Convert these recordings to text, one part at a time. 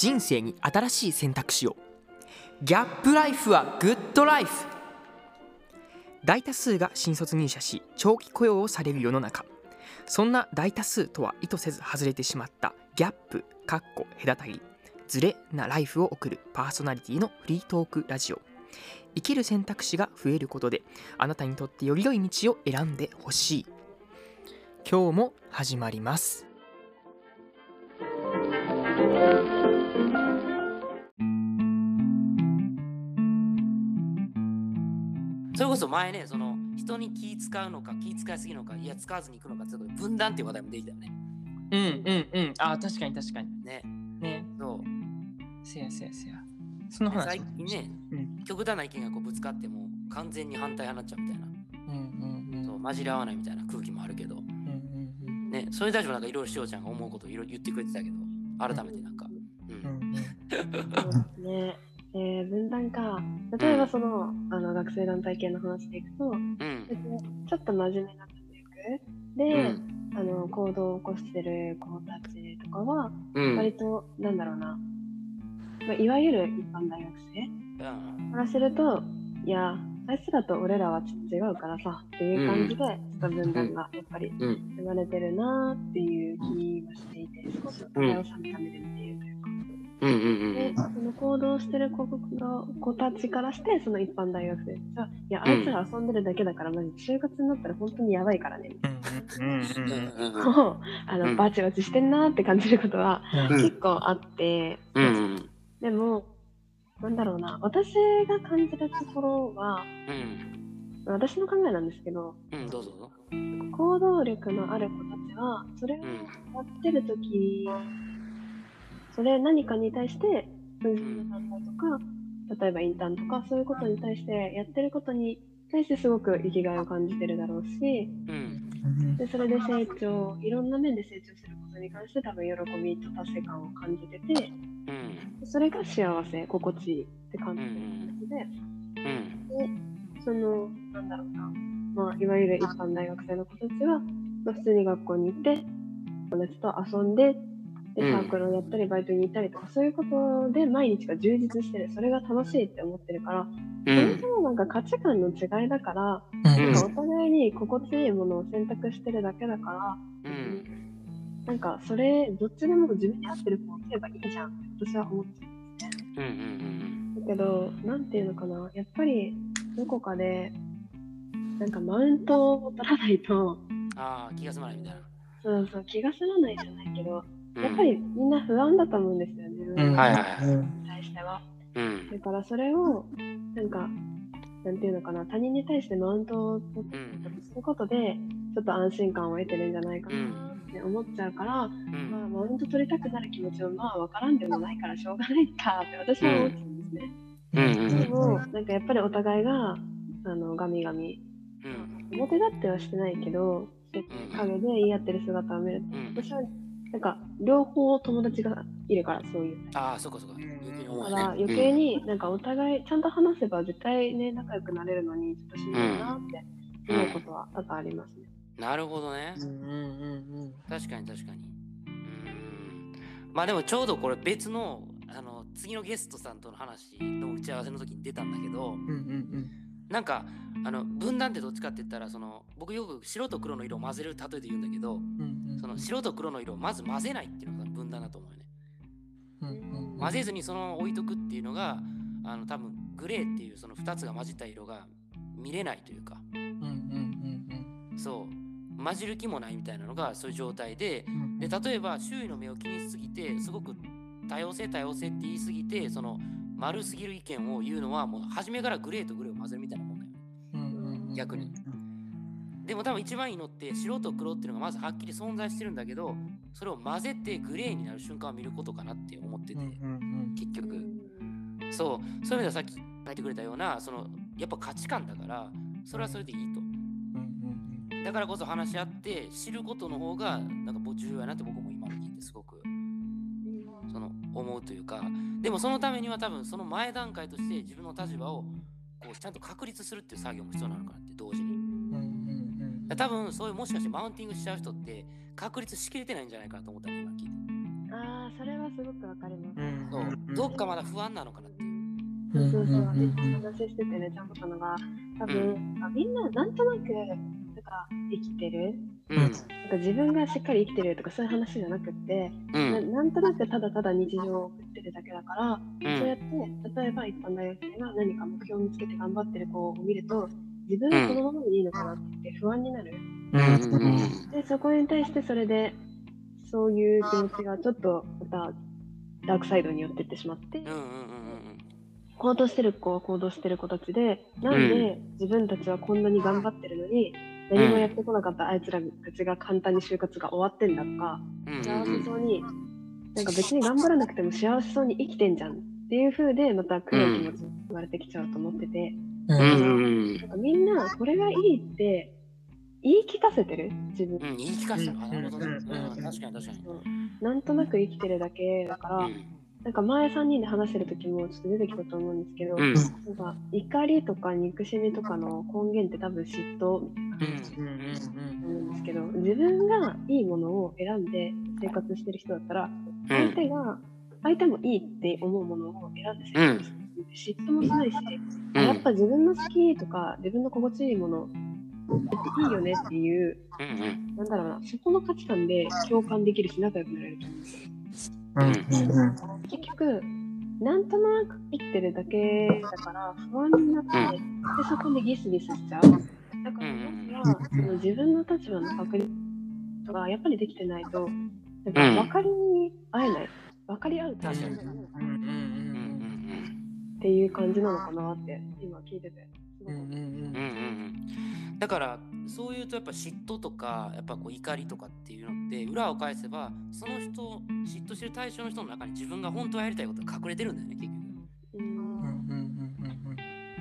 人生に新しい選択肢を。ギャップライフはグッドライフ。大多数が新卒入社し長期雇用をされる世の中。そんな大多数とは意図せず外れてしまったギャップかっこ隔たりズレなライフを送るパーソナリティのフリートークラジオ。生きる選択肢が増えることであなたにとってより良い道を選んでほしい。今日も始まります。こそ前ね、その人に気使うのか気使いすぎるのか、いや使わずに行くのかってことで分断っていう話題もできたよね。うんうんうん。あ確かに確かに。ね。ね。そう。せやせやせや。その話最近ね、うん。極端な意見がこうぶつかっても完全に反対派になっちゃうみたいな、うんうんうん。そう混じり合わないみたいな空気もあるけど、うんうんうん。ね、それに対してもなんかいろいろしおちゃんが思うことをいろいろ言ってくれてたけど、改めてなんか、う、うんうですね。えー、分断か。例えばその、あの学生団体系の話でいくと、うん、ちょっと真面目な教育で、うん、あの行動を起こしてる子たちとかは、うん、割と、なんだろうな、まあ、いわゆる一般大学生うん。からすると、いや、あいつらと俺らはちょっと違うからさっていう感じで、ちょっと分断がやっぱりうん、生まれてるなっていう気がしていて、少しお互いを冷め冷めるっていうというか。うん、うん、で、その行動してる子の子たちからして、その一般大学生。が、いや、あいつら遊んでるだけだから、マジ就活になったら本当にやばいからね、みたいうんうんうん、うん、な。もう、あの、うん。バチバチしてんなって感じることはうん。うん結構あって、うん、でも、なんだろうな、私が感じるところは、うん、私の考えなんですけど、うん、どうぞ。行動力のある子たちは、それをうん、やってる時それ何かに対して分析の団体とか例えばインターンとかそういうことに対してやってることに対してすごく生きがいを感じてるだろうしうん、でそれで成長いろんな面で成長することに関して多分喜びと達成感を感じててうん、それが幸せ心地いいって感じてるのでうん、そのなんだろうな、まあ、いわゆる一般大学生の子たちは、まあ、普通に学校に行って友達と遊んででうん。サークルをやったりバイトに行ったりとか、そういうことで毎日が充実してる。それが楽しいって思ってるから、うそもんそ、もなんか価値観の違いだから、うん。なんかお互いに心地いいものを選択してるだけだから、うん、なんかそれどっちでも自分に合ってる子をすればいいじゃんって私は思っちゃう。うん、うん、だけど、なんていうのかな、やっぱりどこかで、なんかマウントを取らないと、ああ、気が済まないみたいな。そうそう、気が済まないじゃないけど、うんやっぱりみんな不安だと思うんですよ、自分にはいはいはい。対しては。うん、だからそれを、なんか、なんていうのかな、他人に対してマウントを取うん、することで、ちょっと安心感を得てるんじゃないかなって思っちゃうから、うん、まあ、マウント取りたくなる気持ちはまあ分からんでもないからしょうがないかって私は思っちゃうんですね。うん、でも、なんかやっぱりお互いが、あの、ガミガミ、うん、表立ってはしてないけど、陰で言い合ってる姿を見ると、うん、私は、なんか、両方友達がいるから、そういう。ああ、そっかそっか。余計に思うだから余計になんかお互いちゃんと話せば絶対ね仲良くなれるのにちょっとしんどいなって思うことは多々ありますね。うん。なるほどねう。んうんうん確かに確かに。うん。まあでもちょうどこれ別の、あの、次のゲストさんとの話の打ち合わせの時に出たんだけど、うんうんなんか、あの、分断ってどっちかって言ったら、その、僕よく白と黒の色を混ぜる例えで言うんだけど、うんうんその白と黒の色をまず混ぜないっていうのが分断だと思うよね。うんうん混ぜずにその置いとくっていうのが、あの、多分グレーっていうその2つが混じった色が見れないというか、うんうん。そう、混じる気もないみたいなのがそういう状態で、うんうん。で例えば周囲の目を気にしすぎてすごく多様性多様性って言いすぎてその丸すぎる意見を言うのはもう初めからグレーとグレーを混ぜるみたいなもんだよね。うんうんうん逆に。でも多分一番いいのって白と黒っていうのがまずはっきり存在してるんだけどそれを混ぜてグレーになる瞬間を見ることかなって思ってて、結局そうそういう。意味ではさっき書いてくれたようなそのやっぱ価値観だからそれはそれでいいと。だからこそ話し合って知ることの方がなんか僕重要やなって僕も今の聞いてすごくその思うというかでもそのためには多分その前段階として自分の立場をこうちゃんと確立するっていう作業も必要なのかなって同時に。うんうんうん多分そういうもしかしてマウンティングしちゃう人って確立しきれてないんじゃないかなと思ったね今聞いて。あああ、それはすごくわかります。そう。どっかまだ不安なのかなっていう。そうそうそう、話しててね、ちゃんとったのが、多分、あみんななんとなく、なんか生きてる、うん。なんか自分がしっかり生きてるとかそういう話じゃなくって、うん。ななんとなくただただ日常を送ってるだけだから、うそうやっんて、例えば一般大学生が何か目標を見つけて頑張ってる子を見ると、自分はこのままでいいのかなって不安になる。で、そこに対してそれで、そういう気持ちがちょっとまたダークサイドに寄ってってしまって、うんうんうん行動してる子は行動してる子たちで、なんで自分たちはこんなに頑張ってるのに、何もやってこなかったあいつらたちが簡単に就活が終わってんだとか、幸せそうに、なんか別に頑張らなくても幸せそうに生きてんじゃんっていう風で、また黒い気持ちに言われてきちゃうと思ってて、なんかみんなこれがいいって言い聞かせてる？自分。うん言い聞かせたのかなるなんとなく生きてるだけだから、うんなんか前3人で話してる時もちょっと出てきたと思うんですけど、うん。なんか怒りとか憎しみとかの根源って多分嫉妬うんなんですけど自分がいいものを選んで生活してる人だったら相手が相手もいいって思うものを選んで生活してる、嫉妬もないし、うん。やっぱ自分の好きとか自分の心地いいものっていいよねっていううんうん。なんだろうなそこの価値観で共感できるし仲良くなれると思うんですよ結局なんとなく生きてるだけだから不安になって、でそこでギスギスしちゃう。だからうんまずはその自分の立場の確認とかやっぱりできてないとなんか分かり合えない。分かり合うってっう。んうんていう感じなのかなって今聞いてて。すごくうんうんうんだからそういうとやっぱ嫉妬とかやっぱこう怒りとかっていうのって裏を返せばその人嫉妬してる対象の人の中に自分が本当はやりたいことが隠れてるんだよね結局。うん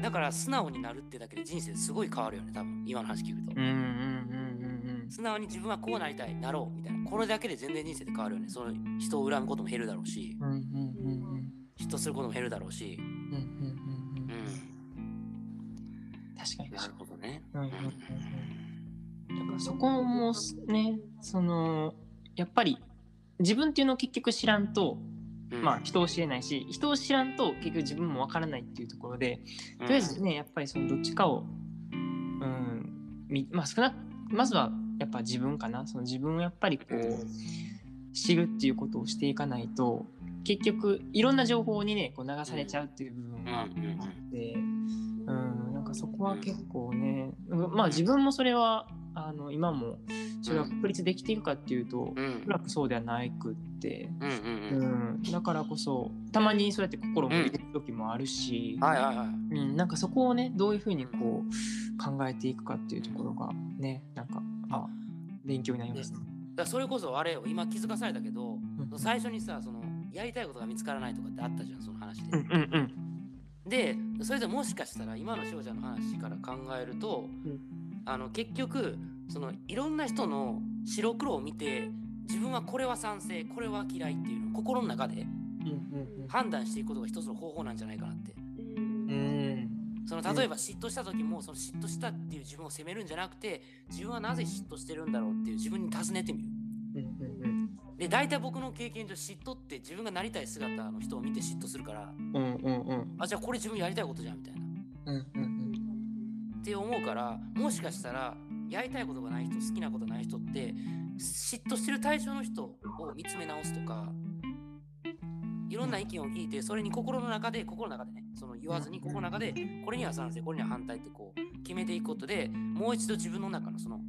だから素直になるってだけで人生すごい変わるよね多分。今の話聞くと。素直に自分はこうなりたいなろうみたいな。これだけで全然人生で変わるよね。その人を恨むことも減るだろうし。嫉妬することも減るだろうしうんだからそこもねそのやっぱり自分っていうのを結局知らんと、うん。まあ人を知れないし人を知らんと結局自分もわからないっていうところでとりあえずねやっぱりそのどっちかをうんみまあ少なくまずはやっぱ自分かな。その自分をやっぱりこう知るっていうことをしていかないと結局いろんな情報にねこう流されちゃうっていう部分があって。そこは結構ね、うんまあ自分もそれはあの今もそれは確立できていくかっていうと、うん。おそらくそうではないくって、うんうんううん。ん、だからこそたまにそうやって心も入れる時もあるし、はいはいはい。うん。なんかそこをねどういうふうにこう考えていくかっていうところがねなんかまあ勉強になりますね。だそれこそあれよ今気づかされたけど、うん。最初にさそのやりたいことが見つからないとかってあったじゃんその話で、うんうんうんでそれでもしかしたら今の翔ちゃんの話から考えると、ん。あの結局そのいろんな人の白黒を見て自分はこれは賛成これは嫌いっていうのを心の中で判断していくことが一つの方法なんじゃないかなって。その例えば嫉妬した時もその嫉妬したっていう自分を責めるんじゃなくて自分はなぜ嫉妬してるんだろうっていう自分に尋ねてみるで大体僕の経験上嫉妬って自分がなりたい姿の人を見て嫉妬するからうんうんうん。あじゃあこれ自分やりたいことじゃんみたいな。うんうん。って思うからもしかしたらやりたいことがない人好きなことない人って嫉妬してる対象の人を見つめ直すとかいろんな意見を聞いてそれに心の中で心の中でねその言わずに心の中でこれには賛成これには反対ってこう決めていくことでもう一度自分の中のその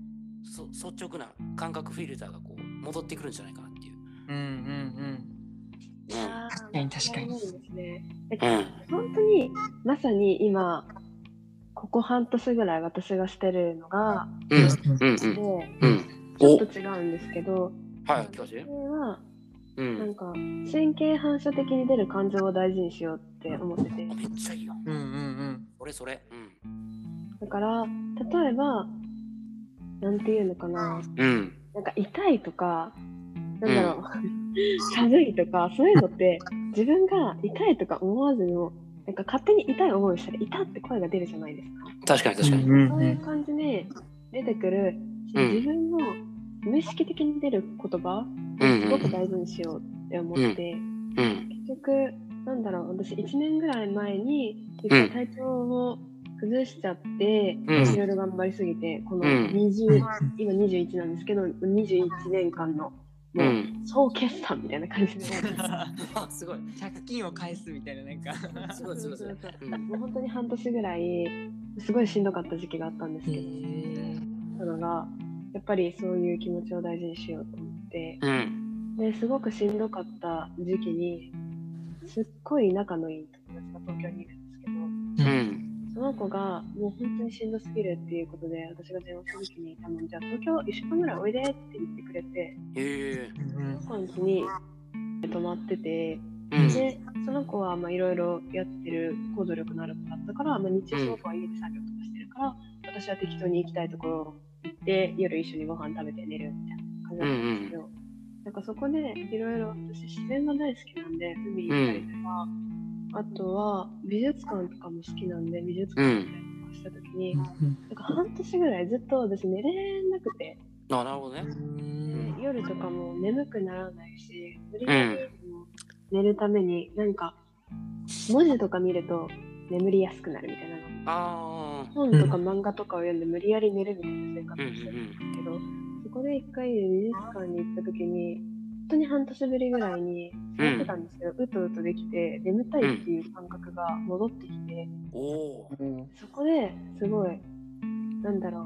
そ率直な感覚フィルターがこう戻ってくるんじゃないかなう。うんうん。うん。確かに確かに。そうですね本当にまさに今ここ半年ぐらい私がしてるのがうん。うん。でうん。ちょっと違うんですけどはい。聞かせてそれはうなんんか神経反射的に出る感情を大事にしようって思ってて。あめっちゃいいようんうん。それそれ。うん。だから例えばなんていうのかな。うん。なんか痛いとかなんだろう、寒いとかそういうのって自分が痛いとか思わずにもなんか勝手に痛い思いをしたら痛って声が出るじゃないですか。確かに確かに。うん。そういう感じで出てくる、うん自分の無意識的に出る言葉うんうん。すごく大事にしようっって思って、うん。結局、なんだろう、私1年ぐらい前に、体調を崩しちゃって、うん。いろいろ頑張りすぎて、このうん。20、今21なんですけど、21年間の、う。もうん総決算みたいな感じで、あ、すごい。借金を返すみたいななんか。すごいすごいすごい。うん。もう本当に半年ぐらい、すごいしんどかった時期があったんですへけど、ー。なのが、やっぱりそういう気持ちを大事にしようと思って、うん。ですごくしんどかった時期に、すっごい仲のいい友達が東京にいるんですけど、うん。その子がもう本当にしんどすぎるっていうことで、私が電話した時に、じゃあ東京1週間ぐらいおいでって言ってくれて、へえ。うんその子に泊まってて、うん。で、その子はまあいろいろやってる行動力のある子だったから、まあ、日中その子は家で作業とかしてるから、私は適当に行きたいところ行って、夜一緒にご飯食べて寝るみたいな感じだったんですけど、なんかそこでいろいろ私自然が大好きなんで、海行ったりとか、あとは美術館とかも好きなんで、美術館行ったりとかした時に、なんか半年ぐらいずっと私寝れなくて、あ、なるほどね。で夜とかも眠くならないし、無理やり寝るために何か文字とか見ると眠りやすくなるみたいなの。ああ。本とか漫画とかを読んで無理やり寝るみたいな生活うんをしてるんですけど、そこで一回美術館に行った時に、本当に半年ぶりぐらいに座ってたんですけど、うとうとできて、眠たいっていう感覚が戻ってきて、おお。そこですごい、なんだろう、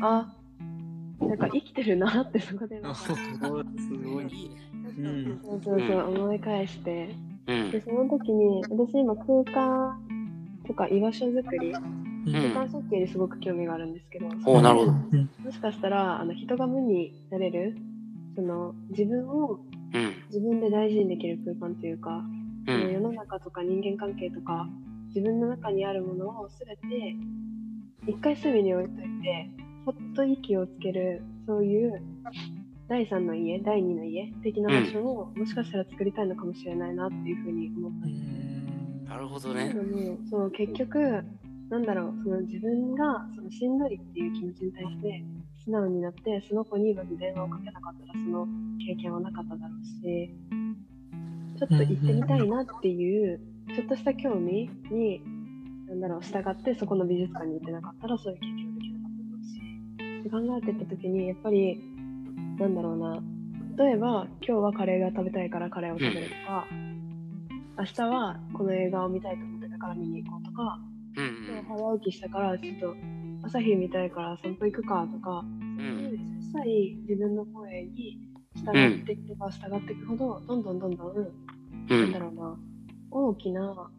あ、なんか生きてるなってそこで。すごい。そうそうそう思い返して、うん。で、。その時に、私今空間とか居場所づくり、空間設計にすごく興味があるんですけど、おお、なるほど。もしかしたらあの人が無になれる、その自分をうん。自分で大事にできる空間というか、うその世ん。の中とか人間関係とか、自分の中にあるものをすべて一回隅に置いといて、ほっと息をつける、そういう第三の家、第二の家的な場所を、もしかしたら作りたいのかもしれないなっていうふうに思ったんですなるほどね。そう結局なんだろうその自分がそのしんどいっていう気持ちに対して素直になってその子にまず電話をかけなかったらその経験はなかっただろうしちょっと行ってみたいなっていうちょっとした興味になんだろう従ってそこの美術館に行ってなかったらそういう経験はできなかっただろうし考えてった時にやっぱりなんだろうな例えば今日はカレーが食べたいからカレーを食べるとか、明日はこの映画を見たいと思ってたから見に行こうとか、うん今日早起きしたからちょっと朝日見たいから散歩行くかとか、う。そういうん小さい自分の声に従っていけば従っていくほど、どんどんどんどん、うなんだん。ろうな、大きな、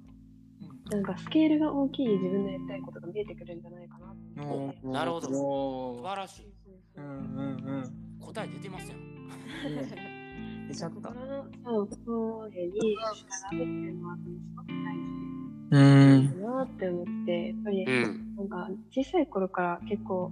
なんかスケールが大きい自分のやりたいことが見えてくるんじゃないかなってなるほど素ど晴らしい。うんうんうん答え出てますよ。出ちゃった心の声に従うっていうのはすごく大うんなって思って、やっぱりうん。なんか小さい頃から結構、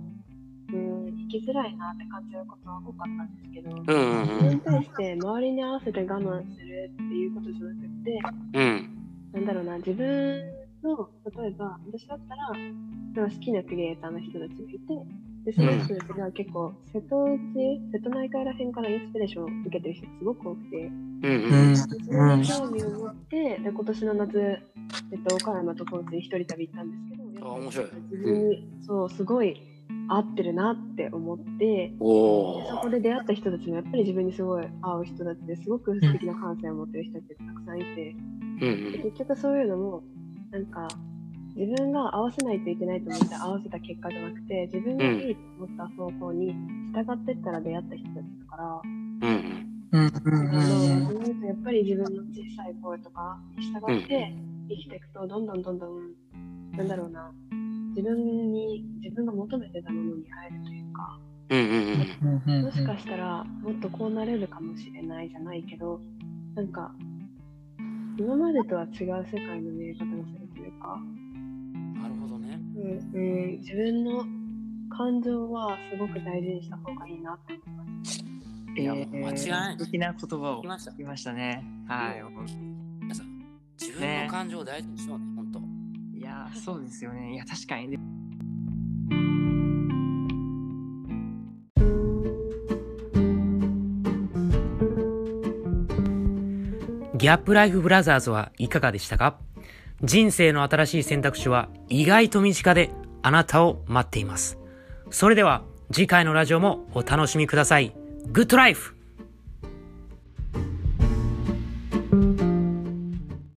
うん、生きづらいなって感じることは多かったんですけど、うんうんそれに対して周りに合わせて我慢するっていうことじゃなくて。なんだろうな、自分の、例えば私だったら、好きなクリエイターの人たちがいて、でその人たちが結構瀬戸内、瀬戸内海ら辺からインスピレーションを受けてる人がすごく多くて、うんううん。興味を持って、で今年の夏、えっと、岡山と高知に一人旅行ったんですけど、あ面白い。自分に、そう、すごい合ってるなって思って、おそこで出会った人たちもやっぱり自分にすごい合う人たちですごく素敵な感性を持ってる人たちがたくさんいて、うん。で結局そういうのもなんか自分が合わせないといけないと思って合わせた結果じゃなくて自分がいいと思った方向に従ってったら出会った人たちだから、うん。うんうんやっぱり自分の小さい声とかに従って生きていくとどんどんどんどんなんだろうな自分に自分が求めてたものに入るというかうんうんうんもしかしたらもっとこうなれるかもしれないじゃないけどなんか今までとは違う世界の見え方がするというか。うんうん、自分の感情はすごく大事にした方がいいなって思います。いや間違いない。素敵な言葉を来ました。聞。きましたね。はい。皆さん、自分の感情を大事にしようね、本当。いやーそうですよね。いや確かに。でギャップライフブラザーズはいかがでしたか？人生の新しい選択肢は意外と身近であなたを待っています。それでは次回のラジオもお楽しみください。グッドライフ